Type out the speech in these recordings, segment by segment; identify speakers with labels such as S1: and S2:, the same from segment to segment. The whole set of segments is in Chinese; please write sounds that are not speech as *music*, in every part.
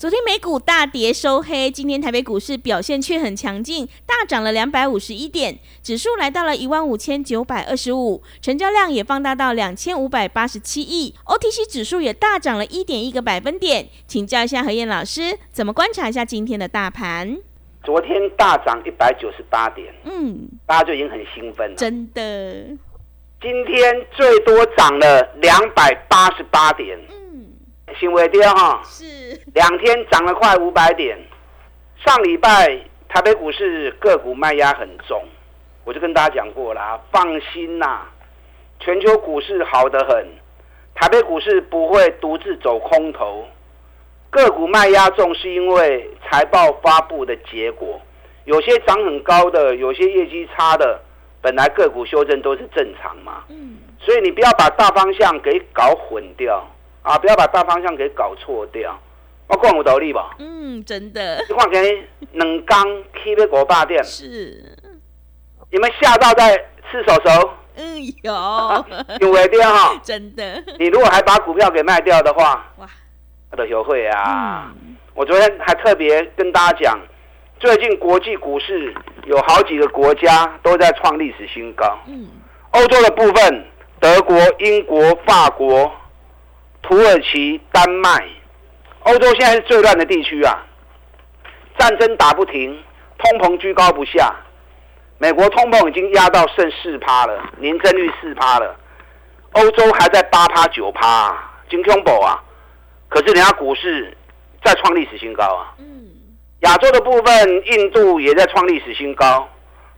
S1: 昨天美股大跌收黑，今天台北股市表现却很强劲，大涨了两百五十一点，指数来到了一万五千九百二十五，成交量也放大到两千五百八十七亿，OTC 指数也大涨了一点一个百分点。请教一下何燕老师，怎么观察一下今天的大盘？
S2: 昨天大涨一百九十八点，嗯，大家就已经很兴奋了，
S1: 真的。
S2: 今天最多涨了两百八十八点。行为跌哈，
S1: 是
S2: 两天涨了快五百点。上礼拜台北股市个股卖压很重，我就跟大家讲过啦，放心呐，全球股市好得很，台北股市不会独自走空头。个股卖压重是因为财报发布的结果，有些涨很高的，有些业绩差的，本来个股修正都是正常嘛。嗯，所以你不要把大方向给搞混掉。啊！不要把大方向给搞错掉。我讲有道理吧？
S1: 嗯，真的。
S2: 你看，给两缸 K 的国霸店
S1: 是，
S2: 你们吓到在吃手手？
S1: 嗯，有 *laughs*
S2: 有微跌哈。
S1: 真的。
S2: 你如果还把股票给卖掉的话，哇，我都学会啊。我昨天还特别跟大家讲，最近国际股市有好几个国家都在创历史新高。嗯。欧洲的部分，德国、英国、法国。土耳其、丹麦，欧洲现在是最乱的地区啊！战争打不停，通膨居高不下。美国通膨已经压到剩四趴了，年增率四趴了。欧洲还在八趴九趴，金恐怖啊！可是人家股市在创历史新高啊！嗯。亚洲的部分，印度也在创历史新高，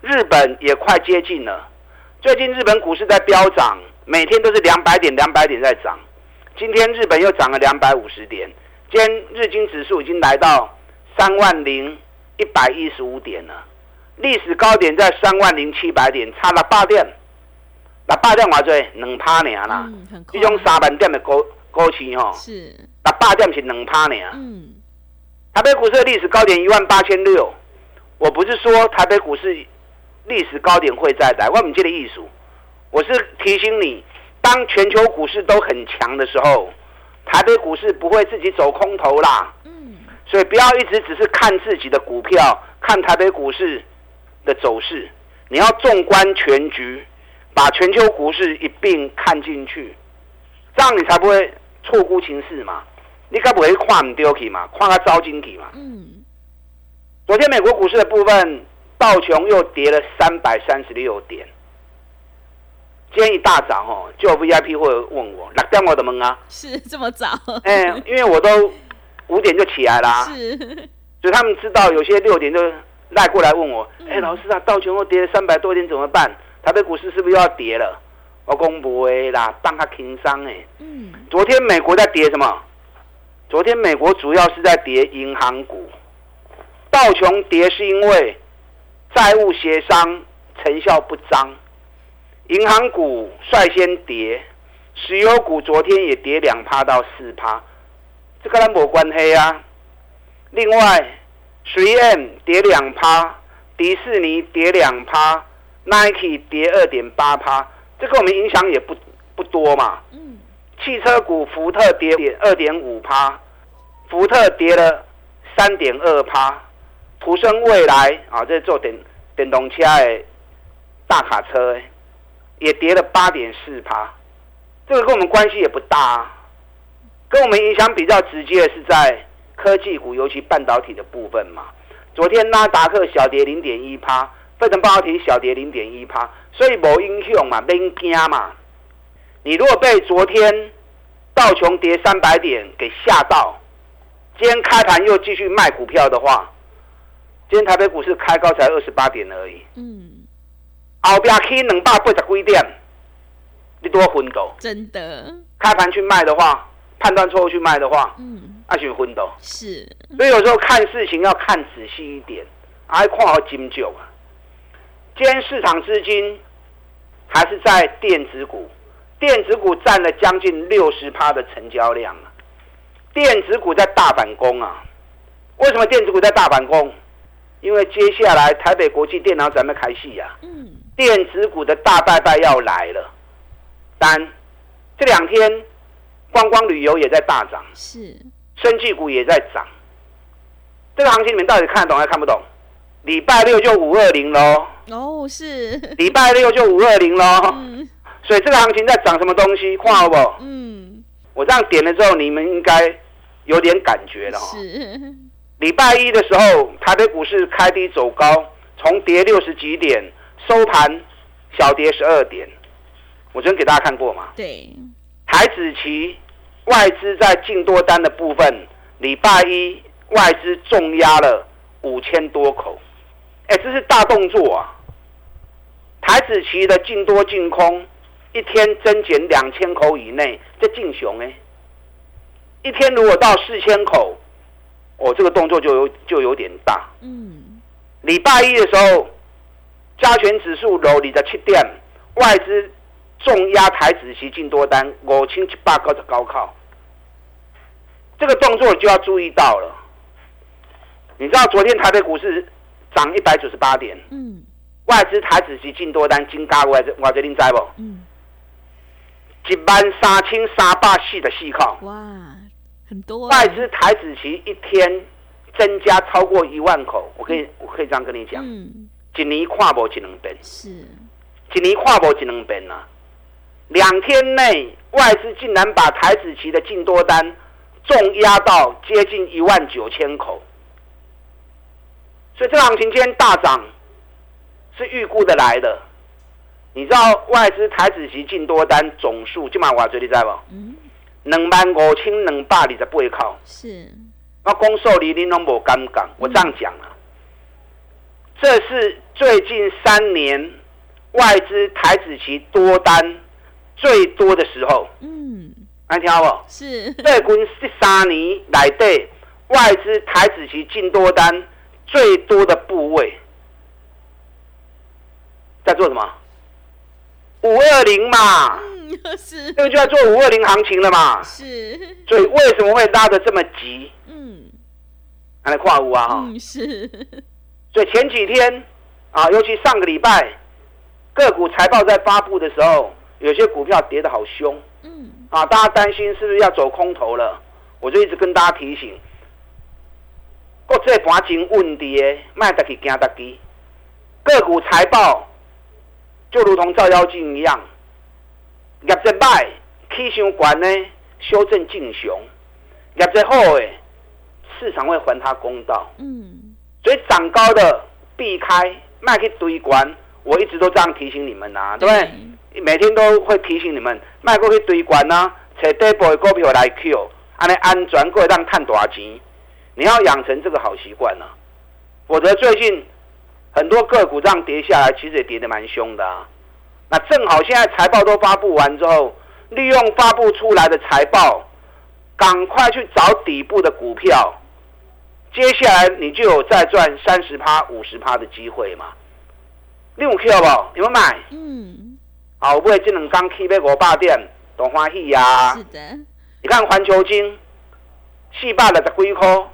S2: 日本也快接近了。最近日本股市在飙涨，每天都是两百点、两百点在涨。今天日本又涨了两百五十点，今天日经指数已经来到三万零一百一十五点了，历史高点在三万零七百点，差了八点，那八点话最两趴年啦，这种三万点的高高期哦，
S1: 是，
S2: 那八点是两趴年，嗯，台北股市的历史高点一万八千六，我不是说台北股市历史高点会再来，我们这个艺术，我是提醒你。当全球股市都很强的时候，台北股市不会自己走空头啦。嗯，所以不要一直只是看自己的股票，看台北股市的走势，你要纵观全局，把全球股市一并看进去，这样你才不会错估情势嘛。你该不会看唔丢去嘛，看个招进去嘛。嗯。昨天美国股市的部分，道琼又跌了三百三十六点。今天一大早哦，就有 VIP 会问我，哪点我的门啊？
S1: 是这么早？*laughs*
S2: 哎，因为我都五点就起来啦。
S1: 是，
S2: 所以他们知道有些六点就赖过来问我，哎，老师啊，道琼又跌了三百多点怎么办？台北股市是不是又要跌了？我公布会啦，当他轻伤哎。嗯。昨天美国在跌什么？昨天美国主要是在跌银行股，道琼跌是因为债务协商成效不彰。银行股率先跌，石油股昨天也跌两趴到四趴，这跟它没关系啊。另外，3M 跌两趴，迪士尼跌两趴，Nike 跌二点八趴，这个我们影响也不不多嘛。嗯。汽车股，福特跌点二点五趴，福特跌了三点二趴，普生未来啊，这做电电动车的大卡车也跌了八点四趴，这个跟我们关系也不大，跟我们影响比较直接的是在科技股，尤其半导体的部分嘛。昨天纳达克小跌零点一趴，费城半导体小跌零点一趴，所以无影响嘛，免惊嘛。你如果被昨天道琼跌三百点给吓到，今天开盘又继续卖股票的话，今天台北股市开高才二十八点而已。嗯。后边去两百八十几点，你多昏倒。
S1: 真的，
S2: 开盘去卖的话，判断错误去卖的话，嗯，那就昏倒。
S1: 是，
S2: 所以有时候看事情要看仔细一点，还看好金九啊。今天市场资金还是在电子股，电子股占了将近六十趴的成交量啊。电子股在大反攻啊！为什么电子股在大反攻？因为接下来台北国际电脑展要开戏呀。嗯。电子股的大拜拜要来了。三，这两天观光旅游也在大涨。
S1: 是。
S2: 生技股也在涨。这个行情你们到底看得懂还是看不懂？礼拜六就五二零喽。
S1: 哦，是。
S2: 礼拜六就五二零喽。嗯。所以这个行情在涨什么东西？看好不？嗯。我这样点了之后，你们应该有点感觉了哈。
S1: 是。
S2: 礼拜一的时候，台北股市开低走高，从跌六十几点收盘小跌十二点。我昨天给大家看过嘛？
S1: 对。
S2: 台子期外资在净多单的部分，礼拜一外资重压了五千多口，哎，这是大动作啊！台子期的净多净空一天增减两千口以内，这净熊哎，一天如果到四千口。哦，这个动作就有就有点大。嗯，礼拜一的时候，加权指数楼里的七点，外资重压台子期进多单五千七百个的高靠，这个动作就要注意到了。你知道昨天台北股市涨一百九十八点，嗯，外资台子期进多单金加外资外资您知不？嗯，一万三千三百四的细靠。
S1: 哇！很多
S2: 外资台子期一天增加超过一万口，我可以我可以这样跟你讲，嗯，一年跨博只能变
S1: 是，
S2: 一年跨博只能变啊！两天内外资竟然把台子期的净多单重压到接近一万九千口，所以这行情今天大涨是预估的来的。你知道外资台子期净多单总数今晚我最你知不？嗯。两万五千两百二十八口，
S1: 是。
S2: 我公受你你拢无敢讲，我这样讲啊。这是最近三年外资台子期多单最多的时候。嗯。来听好不？
S1: 是。
S2: 最近这三年来对外资台子期进多单最多的部位，在做什么？五二零嘛。
S1: 嗯是，
S2: 这个就要做五二零行情了嘛？
S1: 是，
S2: 所以为什么会拉的这么急？嗯，还来跨五啊？嗯，
S1: 是。
S2: 所以前几天啊，尤其上个礼拜，个股财报在发布的时候，有些股票跌得好凶。嗯，啊，大家担心是不是要走空头了？我就一直跟大家提醒，国际盘真稳的，卖得去惊得去。个股财报就如同照妖镜一样。业绩歹，起上悬呢，修正进熊；业绩好诶，市场会还他公道。嗯，所以涨高的避开，卖去堆关。我一直都这样提醒你们呐，对不对？每天都会提醒你们，卖过去堆关呐，找底部的股票来 Q，安尼安全过当赚大钱。你要养成这个好习惯呐，否则最近很多个股这样跌下来，其实也跌得蛮凶的啊。那正好，现在财报都发布完之后，利用发布出来的财报，赶快去找底部的股票，接下来你就有再赚三十趴、五十趴的机会嘛。你有 Q 不？你们买？嗯。好，不会这两刚 K 被我霸店，多欢喜呀！
S1: 是的。
S2: 你看环球金，四百六十几块，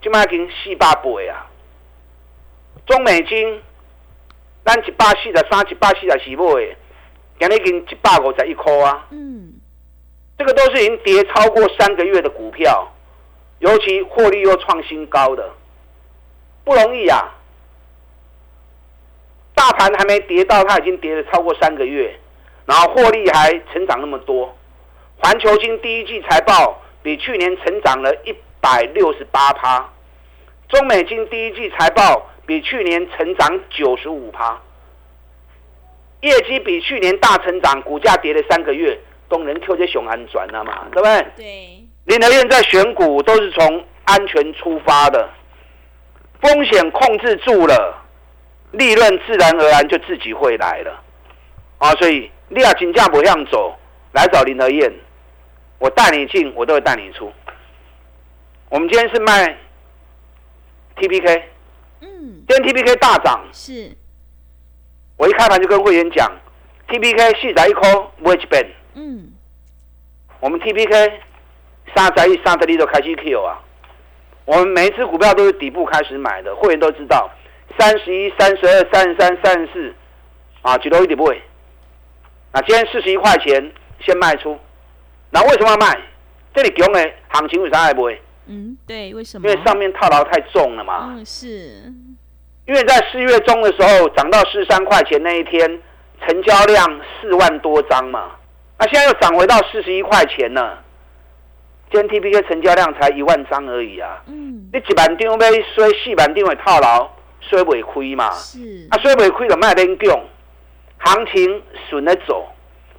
S2: 今麦已经四百倍啊。中美金，咱一百四十三、一百四十四买。今日已经一百五十一块啊！嗯，这个都是已经跌超过三个月的股票，尤其获利又创新高的，不容易啊！大盘还没跌到，它已经跌了超过三个月，然后获利还成长那么多。环球金第一季财报比去年成长了一百六十八趴，中美金第一季财报比去年成长九十五趴。业绩比去年大成长，股价跌了三个月，都能 Q 这熊安转了嘛？对不对？
S1: 对。
S2: 林德燕在选股都是从安全出发的，风险控制住了，利润自然而然就自己会来了啊！所以你要金价不向走，来找林德燕，我带你进，我都会带你出。我们今天是卖 TPK，嗯，今天 TPK 大涨，
S1: 是。
S2: 我一开盘就跟会员讲，TPK 四十一块不会变，嗯，我们 TPK 三十一、三十二都开始 Q 啊。我们每一次股票都是底部开始买的，会员都知道，三十一、三十二、三十三、三十四，啊，几多一点不会。那今天四十一块钱先卖出，那为什么要卖？这里强的行情为啥还不会？
S1: 嗯，对，为什么？
S2: 因为上面套牢太重了嘛。
S1: 嗯，是。
S2: 因为在四月中的时候涨到四十三块钱那一天，成交量四万多张嘛，那现在又涨回到四十一块钱了。今天 T P K 成交量才一万张而已啊！嗯，你一万张买，所以四万张会套牢，所以袂亏嘛。是啊，所以袂亏就卖边强，行情顺着走，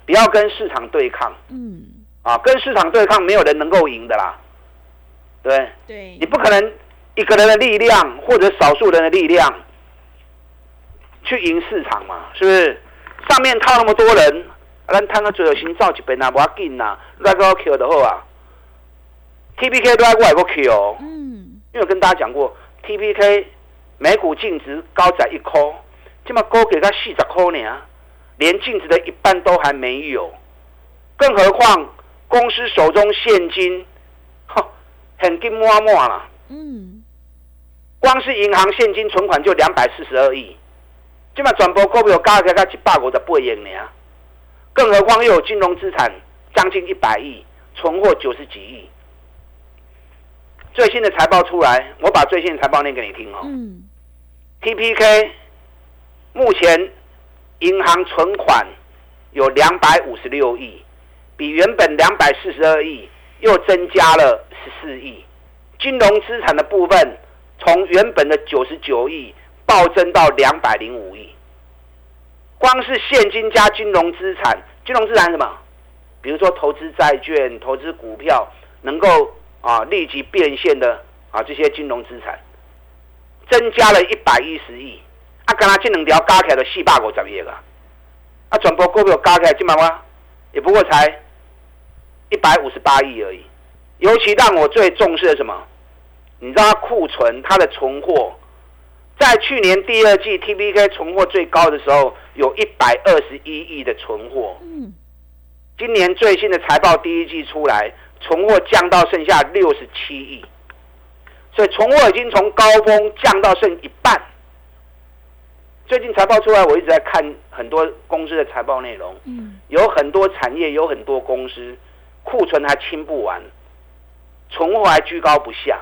S2: 不要跟市场对抗。嗯，啊，跟市场对抗，没有人能够赢的啦。对，
S1: 对，
S2: 你不可能一个人的力量或者少数人的力量去赢市场嘛？是不是？上面套那么多人，咱摊个最后先造一边啊，无要紧呐，来个 Q 就好啊。T P K 都在外国 Q 哦，嗯，因为跟大家讲过，T P K 每股净值高在一颗，这么高给他四十颗呢，连净值的一半都还没有，更何况公司手中现金，*laughs* 哼，很金满满啦，嗯，光是银行现金存款就两百四十二亿，这么转播股票加起来才一百五十八亿呢，更何况又有金融资产将近一百亿，存货九十几亿。最新的财报出来，我把最新的财报念给你听哦。嗯，T P K 目前银行存款有两百五十六亿，比原本两百四十二亿又增加了十四亿。金融资产的部分从原本的九十九亿暴增到两百零五亿。光是现金加金融资产，金融资产什么？比如说投资债券、投资股票，能够。啊，立即变现的啊，这些金融资产增加了一百一十亿，啊，跟他这两条加起来的四百五十亿啊，啊，全部股票加起来，今嘛哇，也不过才一百五十八亿而已。尤其让我最重视的什么？你知道库存，它的存货，在去年第二季 T B K 存货最高的时候，有一百二十一亿的存货。嗯，今年最新的财报第一季出来。存货降到剩下六十七亿，所以存货已经从高峰降到剩一半。最近财报出来，我一直在看很多公司的财报内容，嗯，有很多产业，有很多公司库存还清不完，存货还居高不下。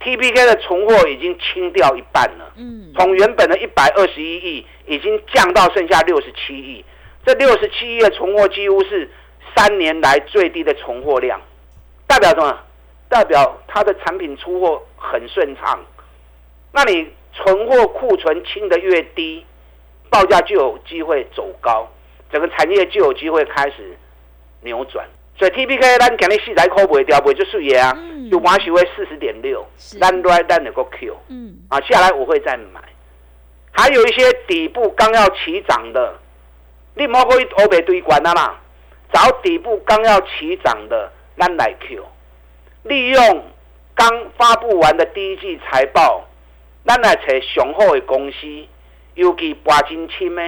S2: T P K 的存货已经清掉一半了，嗯，从原本的一百二十一亿，已经降到剩下六十七亿。这六十七亿的存货几乎是。三年来最低的存货量，代表什么？代表它的产品出货很顺畅。那你存货库存清的越低，报价就有机会走高，整个产业就有机会开始扭转。所以 T P K 咱肯定四台扣不会掉，不会就输液啊，就马许为四十点六，咱来咱那个 Q，嗯，啊下来我会再买。还有一些底部刚要起涨的，你莫可以欧北堆关啊嘛。找底部刚要起涨的，咱来 Q，利用刚发布完的第一季财报，咱来找上好的公司，尤其拔金轻的，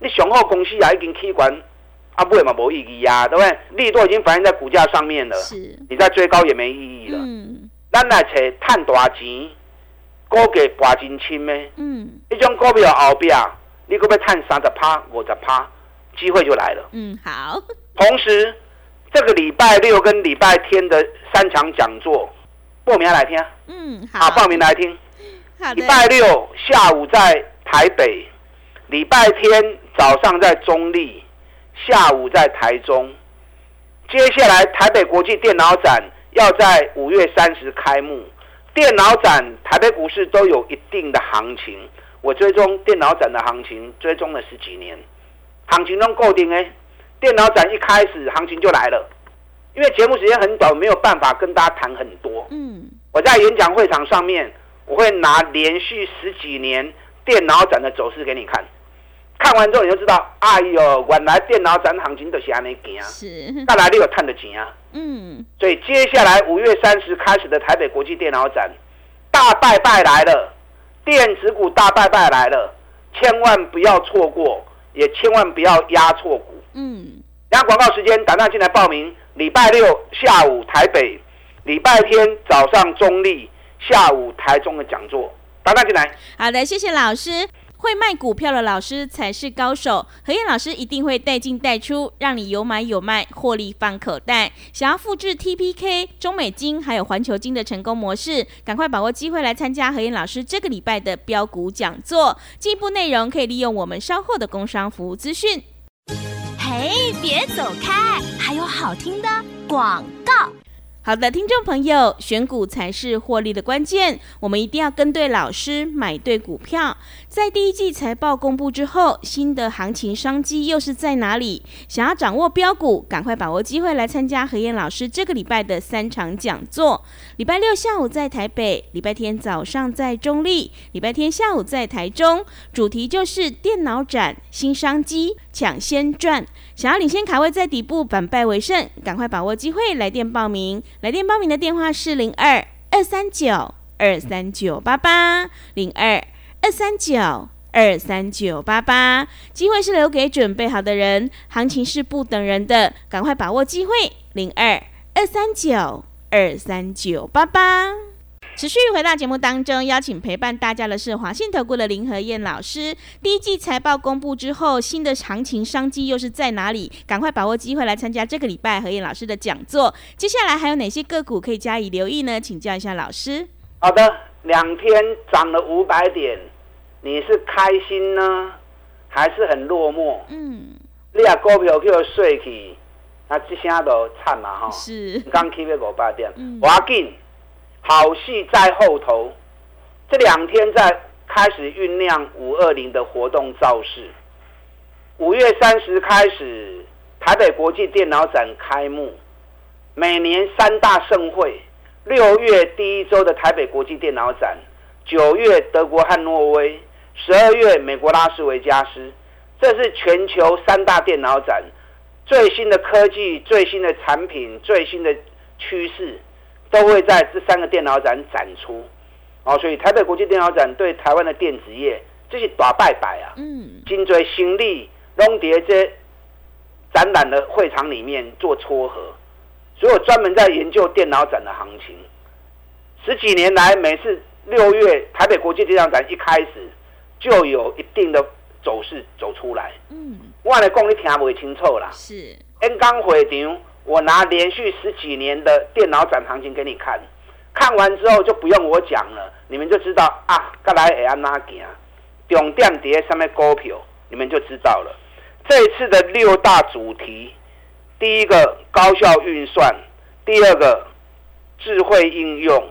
S2: 你上好公司也已经起管，啊，不会嘛无意义啊，对不对？利都已经反映在股价上面了，是，你再追高也没意义了。嗯，咱来找赚大钱，股价拔金轻的，嗯，一种股票后边，你可要赚三十趴、五十趴，机会就来了。
S1: 嗯，好。
S2: 同时，这个礼拜六跟礼拜天的三场讲座，报名来听。嗯，好，报名来听。礼拜六下午在台北，礼拜天早上在中立，下午在台中。接下来台北国际电脑展要在五月三十开幕。电脑展台北股市都有一定的行情，我追踪电脑展的行情，追踪了十几年，行情都固定诶。电脑展一开始，行情就来了。因为节目时间很短，没有办法跟大家谈很多。嗯，我在演讲会场上面，我会拿连续十几年电脑展的走势给你看。看完之后你就知道，哎呦，原来电脑展行情都是安尼行。
S1: 是。
S2: 再来你有探的钱啊。嗯。所以接下来五月三十开始的台北国际电脑展，大拜拜来了，电子股大拜拜来了，千万不要错过，也千万不要压错股。嗯。然后广告时间，打电进来报名。礼拜六下午台北，礼拜天早上中立，下午台中的讲座，打电进来。
S1: 好的，谢谢老师。会卖股票的老师才是高手，何燕老师一定会带进带出，让你有买有卖，获利放口袋。想要复制 TPK、中美金还有环球金的成功模式，赶快把握机会来参加何燕老师这个礼拜的标股讲座。进一步内容可以利用我们稍后的工商服务资讯。
S3: 嘿，别走开，还有好听的广告。
S1: 好的，听众朋友，选股才是获利的关键。我们一定要跟对老师，买对股票。在第一季财报公布之后，新的行情商机又是在哪里？想要掌握标股，赶快把握机会来参加何燕老师这个礼拜的三场讲座。礼拜六下午在台北，礼拜天早上在中立，礼拜天下午在台中。主题就是电脑展新商机，抢先赚。想要领先卡位在底部，反败为胜，赶快把握机会，来电报名。来电报名的电话是零二二三九二三九八八零二二三九二三九八八，机会是留给准备好的人，行情是不等人的，赶快把握机会，零二二三九二三九八八。持续回到节目当中，邀请陪伴大家的是华信投顾的林和燕老师。第一季财报公布之后，新的行情商机又是在哪里？赶快把握机会来参加这个礼拜何燕老师的讲座。接下来还有哪些个股可以加以留意呢？请教一下老师。
S2: 好的，两天涨了五百点，你是开心呢，还是很落寞？嗯，你啊股票叫睡去，那这下都惨嘛哈。
S1: 是，
S2: 刚起要五百点，我要紧。好戏在后头，这两天在开始酝酿五二零的活动造势。五月三十开始，台北国际电脑展开幕。每年三大盛会，六月第一周的台北国际电脑展，九月德国汉诺威，十二月美国拉斯维加斯，这是全球三大电脑展，最新的科技、最新的产品、最新的趋势。都会在这三个电脑展展出，哦，所以台北国际电脑展对台湾的电子业这是大拜拜啊！嗯，金锥新力龙蝶这展览的会场里面做撮合，所以我专门在研究电脑展的行情。十几年来，每次六月台北国际电脑展一开始，就有一定的走势走出来。嗯，我来讲你听不清楚啦。
S1: 是
S2: ，N 刚会场。我拿连续十几年的电脑展行情给你看，看完之后就不用我讲了，你们就知道啊，该来会安哪行，重点跌上面股票，你们就知道了。这一次的六大主题，第一个高效运算，第二个智慧应用，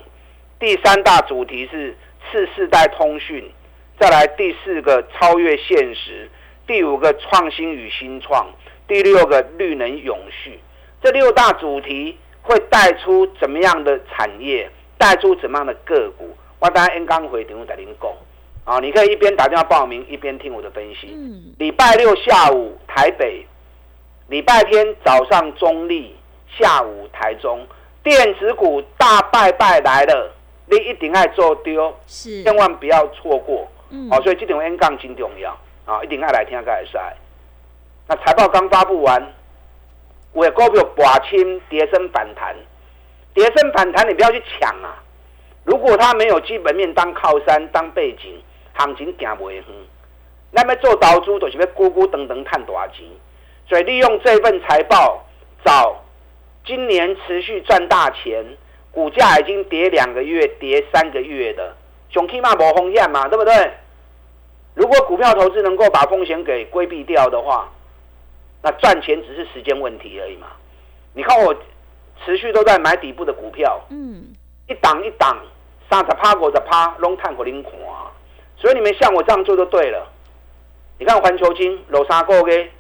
S2: 第三大主题是次世代通讯，再来第四个超越现实，第五个创新与新创，第六个绿能永续。这六大主题会带出怎么样的产业，带出怎么样的个股？我当然 N 刚回电话在您讲啊，你可以一边打电话报名，一边听我的分析。礼拜六下午台北，礼拜天早上中立，下午台中，电子股大拜拜来了，你一定要做丢，
S1: 是
S2: 千万不要错过。嗯，好，所以这点 N 杠真重要啊，一定要来听个赛。那财报刚发布完。为股票拔清跌升反弹，跌升反弹你不要去抢啊！如果它没有基本面当靠山当背景，行情行不远。那么做投资就是要咕咕等等探大钱，所以利用这份财报找今年持续赚大钱，股价已经跌两个月、跌三个月的，熊起码无风险嘛，对不对？如果股票投资能够把风险给规避掉的话。那赚钱只是时间问题而已嘛？你看我持续都在买底部的股票，嗯，一档一档，三十趴五十趴，拢探过零看，所以你们像我这样做就对了。你看环球金楼三个月，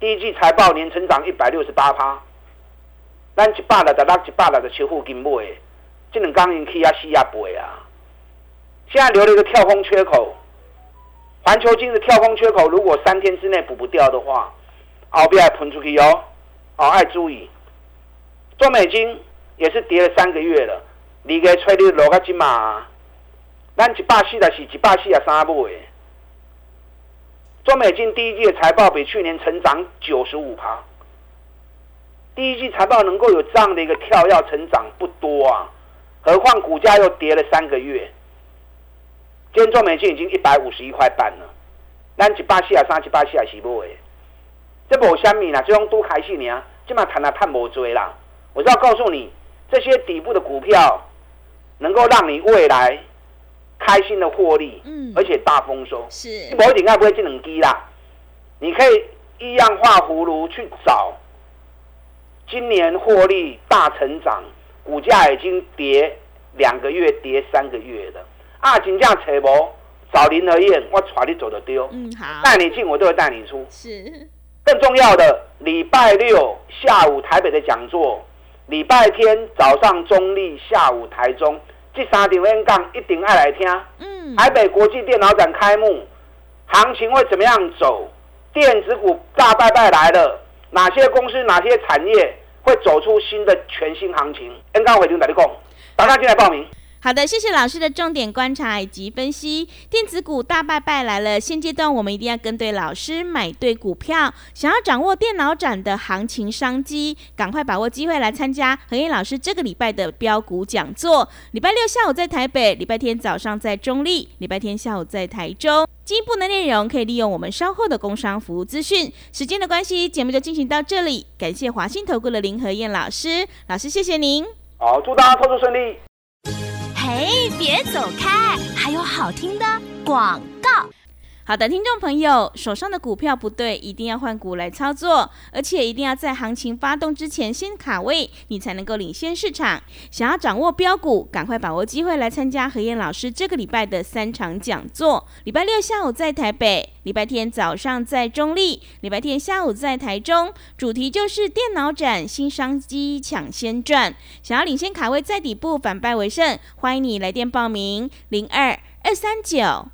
S2: 第一季财报年成长一百六十八趴，咱一百六十六、一百六十七附近买，这两刚因起啊死啊背啊，现在留了一个跳空缺口，环球金的跳空缺口如果三天之内补不掉的话，后边喷出去哦，哦，爱注意。中美金也是跌了三个月了，你给吹你落个金嘛？咱一百四十是一百四啊三部诶。中美金第一季的财报比去年成长九十五趴，第一季财报能够有这样的一个跳跃成长不多啊，何况股价又跌了三个月。今天中美金已经一百五十一块半了，咱一百四啊三一百四啊是不诶？这无虾米啦，这种都开始呢，今嘛谈啊探无追啦。我是要告诉你，这些底部的股票能够让你未来开心的获利，嗯，而且大丰收，
S1: 是，
S2: 我一定该不会进冷低啦。你可以一样画葫芦去找，今年获利大成长，股价已经跌两个月、跌三个月了。啊，金价扯无，找林和燕，我带你走的丢，
S1: 嗯，好，
S2: 带你进我都会带你出，
S1: 是。
S2: 更重要的，礼拜六下午台北的讲座。礼拜天早上中立，下午台中，这三场演讲一定爱来听。嗯，台北国际电脑展开幕，行情会怎么样走？电子股大拜拜来了，哪些公司、哪些产业会走出新的全新行情？演讲会听哪里讲？大家进来报名。
S1: 好的，谢谢老师的重点观察以及分析。电子股大拜拜来了，现阶段我们一定要跟对老师，买对股票。想要掌握电脑展的行情商机，赶快把握机会来参加何燕老师这个礼拜的标股讲座。礼拜六下午在台北，礼拜天早上在中立，礼拜天下午在台中。进一步的内容可以利用我们稍后的工商服务资讯。时间的关系，节目就进行到这里。感谢华信投顾的林何燕老师，老师谢谢您。
S2: 好，祝大家操作顺利。
S3: 哎，别走开！还有好听的广告。
S1: 好的，听众朋友，手上的股票不对，一定要换股来操作，而且一定要在行情发动之前先卡位，你才能够领先市场。想要掌握标股，赶快把握机会来参加何燕老师这个礼拜的三场讲座。礼拜六下午在台北，礼拜天早上在中立，礼拜天下午在台中，主题就是电脑展新商机抢先赚。想要领先卡位在底部反败为胜，欢迎你来电报名零二二三九。